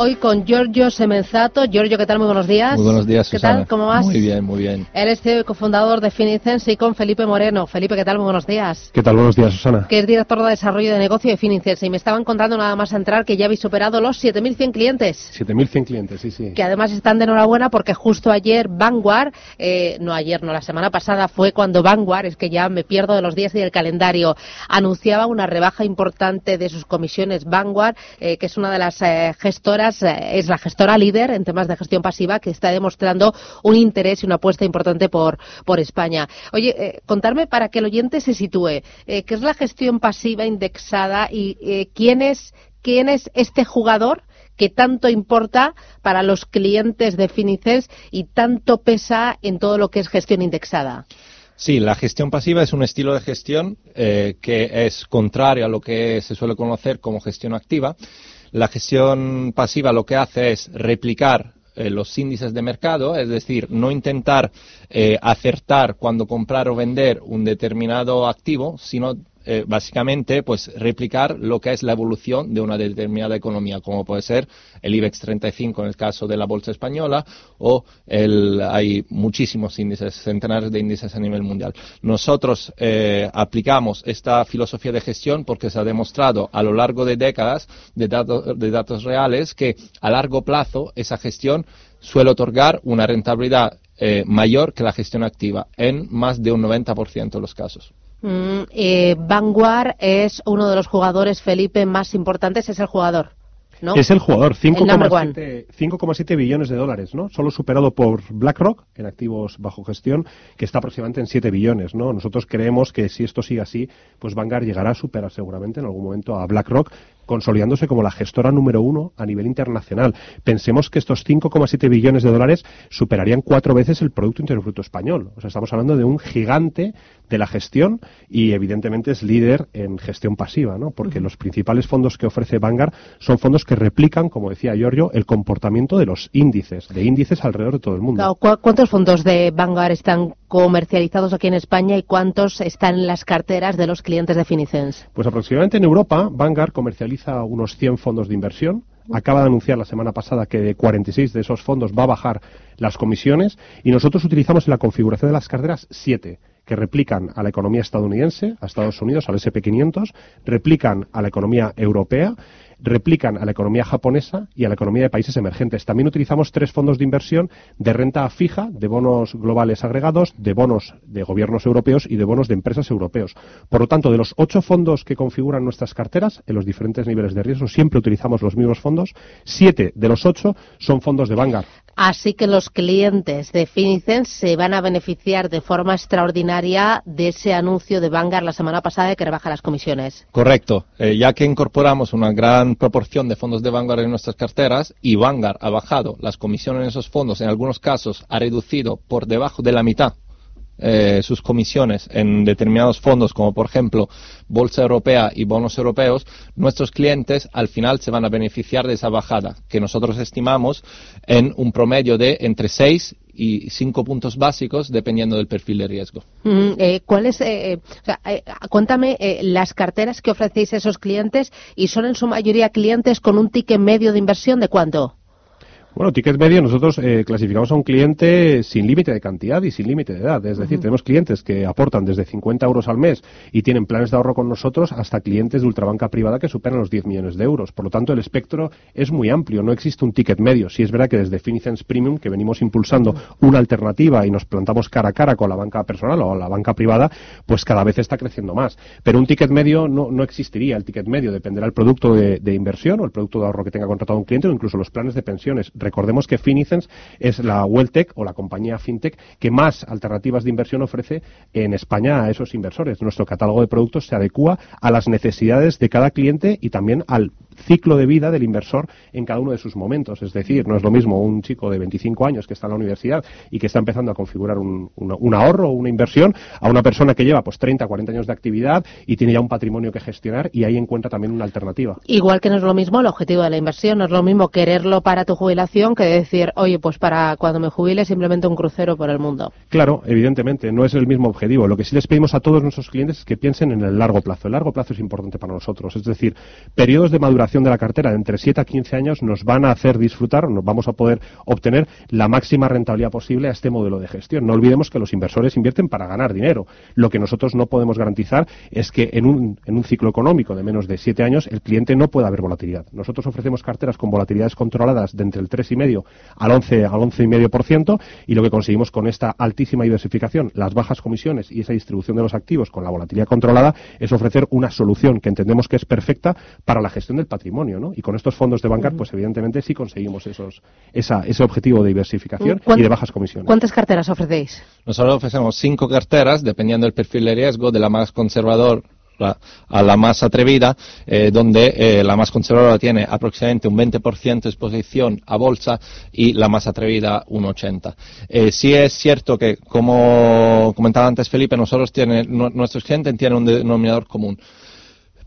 Hoy con Giorgio Semenzato. Giorgio, ¿qué tal? Muy buenos días. Muy buenos días, ¿Qué Susana. tal? ¿Cómo vas? Muy bien, muy bien. Él es CEO y cofundador de Finicens y con Felipe Moreno. Felipe, ¿qué tal? Muy buenos días. ¿Qué tal? Buenos días, Susana. Que es director de desarrollo de negocio de Finicens. Y me estaban contando nada más entrar que ya habéis superado los 7.100 clientes. 7.100 clientes, sí, sí. Que además están de enhorabuena porque justo ayer Vanguard, eh, no ayer, no, la semana pasada fue cuando Vanguard, es que ya me pierdo de los días y del calendario, anunciaba una rebaja importante de sus comisiones. Vanguard, eh, que es una de las eh, gestoras, eh, es la gestora líder en temas de gestión pasiva que está demostrando un interés y una apuesta importante por, por España. Oye, eh, contarme para que el oyente se sitúe, eh, ¿qué es la gestión pasiva indexada y eh, quién, es, quién es este jugador? que tanto importa para los clientes de Finicens y tanto pesa en todo lo que es gestión indexada. Sí, la gestión pasiva es un estilo de gestión eh, que es contrario a lo que se suele conocer como gestión activa. La gestión pasiva lo que hace es replicar eh, los índices de mercado, es decir, no intentar eh, acertar cuando comprar o vender un determinado activo, sino eh, básicamente pues replicar lo que es la evolución de una determinada economía, como puede ser el IBEX 35 en el caso de la bolsa española o hay muchísimos índices, centenares de índices a nivel mundial. Nosotros eh, aplicamos esta filosofía de gestión porque se ha demostrado a lo largo de décadas de, de datos reales que a largo plazo esa gestión suele otorgar una rentabilidad eh, mayor que la gestión activa en más de un 90% de los casos. Mm, eh, Vanguard es uno de los jugadores, Felipe, más importantes, es el jugador. ¿no? Es el jugador, El number one. 5,7 5,7 billones de dólares, ¿no? Solo superado por BlackRock en activos bajo gestión, que está aproximadamente en 7 billones, ¿no? Nosotros creemos que si esto sigue así, pues Vanguard llegará a superar seguramente en algún momento a BlackRock, consolidándose como la gestora número uno a nivel internacional. Pensemos que estos 5,7 billones de dólares superarían cuatro veces el Producto Interior Bruto español. O sea, estamos hablando de un gigante de la gestión y evidentemente es líder en gestión pasiva, ¿no? Porque los principales fondos que ofrece Vanguard son fondos que replican, como decía Giorgio, el comportamiento de los índices, de índices alrededor de todo el mundo. Claro, ¿cu- ¿Cuántos fondos de Vanguard están comercializados aquí en España y cuántos están en las carteras de los clientes de Finicens? Pues aproximadamente en Europa, Vanguard comercializa unos 100 fondos de inversión. Acaba de anunciar la semana pasada que de 46 de esos fondos va a bajar las comisiones y nosotros utilizamos en la configuración de las carteras 7 que replican a la economía estadounidense, a Estados Unidos, al SP500, replican a la economía europea, replican a la economía japonesa y a la economía de países emergentes. También utilizamos tres fondos de inversión de renta fija, de bonos globales agregados, de bonos de gobiernos europeos y de bonos de empresas europeos. Por lo tanto, de los ocho fondos que configuran nuestras carteras, en los diferentes niveles de riesgo, siempre utilizamos los mismos fondos. Siete de los ocho son fondos de Vanguard. Así que los clientes de Finicens se van a beneficiar de forma extraordinaria de ese anuncio de Vanguard la semana pasada de que rebaja las comisiones. Correcto, Eh, ya que incorporamos una gran proporción de fondos de Vanguard en nuestras carteras y Vanguard ha bajado las comisiones en esos fondos, en algunos casos ha reducido por debajo de la mitad eh, sus comisiones en determinados fondos, como por ejemplo Bolsa Europea y bonos europeos, nuestros clientes al final se van a beneficiar de esa bajada, que nosotros estimamos en un promedio de entre 6 y 5 puntos básicos, dependiendo del perfil de riesgo. Mm, eh, ¿Cuáles? eh, eh, eh, cuéntame eh, las carteras que ofrecéis a esos clientes y son en su mayoría clientes con un ticket medio de inversión de cuánto? Bueno, ticket medio nosotros eh, clasificamos a un cliente sin límite de cantidad y sin límite de edad. Es decir, tenemos clientes que aportan desde 50 euros al mes y tienen planes de ahorro con nosotros hasta clientes de ultrabanca privada que superan los 10 millones de euros. Por lo tanto, el espectro es muy amplio. No existe un ticket medio. Sí es verdad que desde Finicens Premium, que venimos impulsando una alternativa y nos plantamos cara a cara con la banca personal o la banca privada, pues cada vez está creciendo más. Pero un ticket medio no, no existiría. El ticket medio dependerá del producto de, de inversión o el producto de ahorro que tenga contratado un cliente o incluso los planes de pensiones. Recordemos que Finicens es la Welltech o la compañía FinTech que más alternativas de inversión ofrece en España a esos inversores. Nuestro catálogo de productos se adecua a las necesidades de cada cliente y también al ciclo de vida del inversor en cada uno de sus momentos. Es decir, no es lo mismo un chico de 25 años que está en la universidad y que está empezando a configurar un, una- un ahorro o una inversión a una persona que lleva pues 30, 40 años de actividad y tiene ya un patrimonio que gestionar y ahí encuentra también una alternativa. Igual que no es lo mismo el objetivo de la inversión, no es lo mismo quererlo para tu jubilación que decir, oye, pues para cuando me jubile simplemente un crucero por el mundo. Claro, evidentemente, no es el mismo objetivo. Lo que sí les pedimos a todos nuestros clientes es que piensen en el largo plazo. El largo plazo es importante para nosotros. Es decir, periodos de maduración de la cartera de entre 7 a 15 años nos van a hacer disfrutar, nos vamos a poder obtener la máxima rentabilidad posible a este modelo de gestión. No olvidemos que los inversores invierten para ganar dinero. Lo que nosotros no podemos garantizar es que en un, en un ciclo económico de menos de 7 años el cliente no pueda haber volatilidad. Nosotros ofrecemos carteras con volatilidades controladas de entre el 3,5 al 11 al 11,5% y lo que conseguimos con esta altísima diversificación, las bajas comisiones y esa distribución de los activos con la volatilidad controlada es ofrecer una solución que entendemos que es perfecta para la gestión del patrimonio, ¿no? Y con estos fondos de banca, pues evidentemente sí conseguimos esos, esa, ese objetivo de diversificación y de bajas comisiones. ¿Cuántas carteras ofrecéis? Nosotros ofrecemos cinco carteras, dependiendo del perfil de riesgo, de la más conservador a la más atrevida, eh, donde eh, la más conservadora tiene aproximadamente un 20% de exposición a bolsa y la más atrevida un 80%. Eh, sí es cierto que, como comentaba antes Felipe, nosotros tiene, nuestros clientes un denominador común.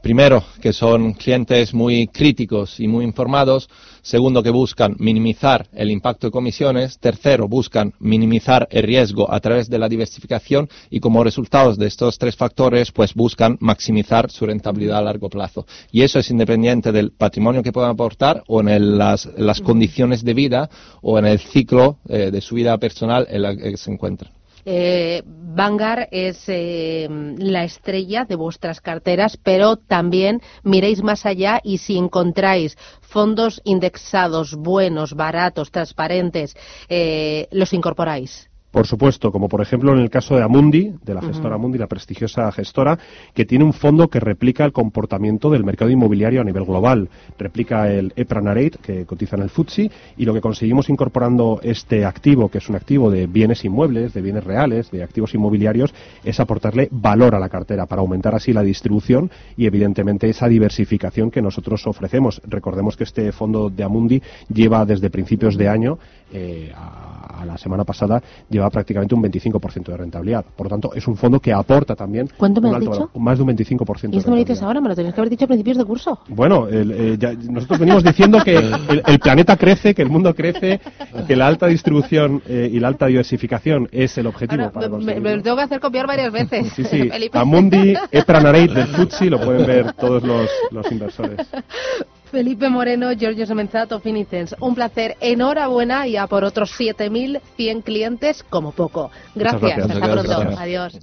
Primero, que son clientes muy críticos y muy informados. Segundo, que buscan minimizar el impacto de comisiones. Tercero, buscan minimizar el riesgo a través de la diversificación y como resultado de estos tres factores, pues buscan maximizar su rentabilidad a largo plazo. Y eso es independiente del patrimonio que puedan aportar o en las, condiciones de vida o en el ciclo eh, de su vida personal en la que se encuentran. Eh, Vanguard es eh, la estrella de vuestras carteras, pero también miréis más allá y si encontráis fondos indexados buenos, baratos, transparentes, eh, los incorporáis. Por supuesto, como por ejemplo en el caso de Amundi, de la gestora Amundi, la prestigiosa gestora, que tiene un fondo que replica el comportamiento del mercado inmobiliario a nivel global. Replica el EPRA Nareit, que cotiza en el FTSE, y lo que conseguimos incorporando este activo, que es un activo de bienes inmuebles, de bienes reales, de activos inmobiliarios, es aportarle valor a la cartera para aumentar así la distribución y evidentemente esa diversificación que nosotros ofrecemos. Recordemos que este fondo de Amundi lleva desde principios de año eh, a, la semana pasada lleva prácticamente un 25% de rentabilidad. Por lo tanto, es un fondo que aporta también ¿Cuánto me has dicho? más de un 25%. ¿Y esto me lo dices ahora? ¿Me lo tenías que haber dicho a principios de curso? Bueno, eh, nosotros venimos diciendo que el, planeta crece, que el mundo crece, que la alta distribución eh, y la alta diversificación es el objetivo para me, me, lo tengo que hacer copiar varias veces. sí, sí. Amundi, Epranareit del Futsi, lo pueden ver todos los, los inversores. Felipe Moreno, Giorgio Semenzato, Finicens. Un placer, enhorabuena y a por otros 7.100 clientes como poco. Gracias, hasta pronto. Adiós.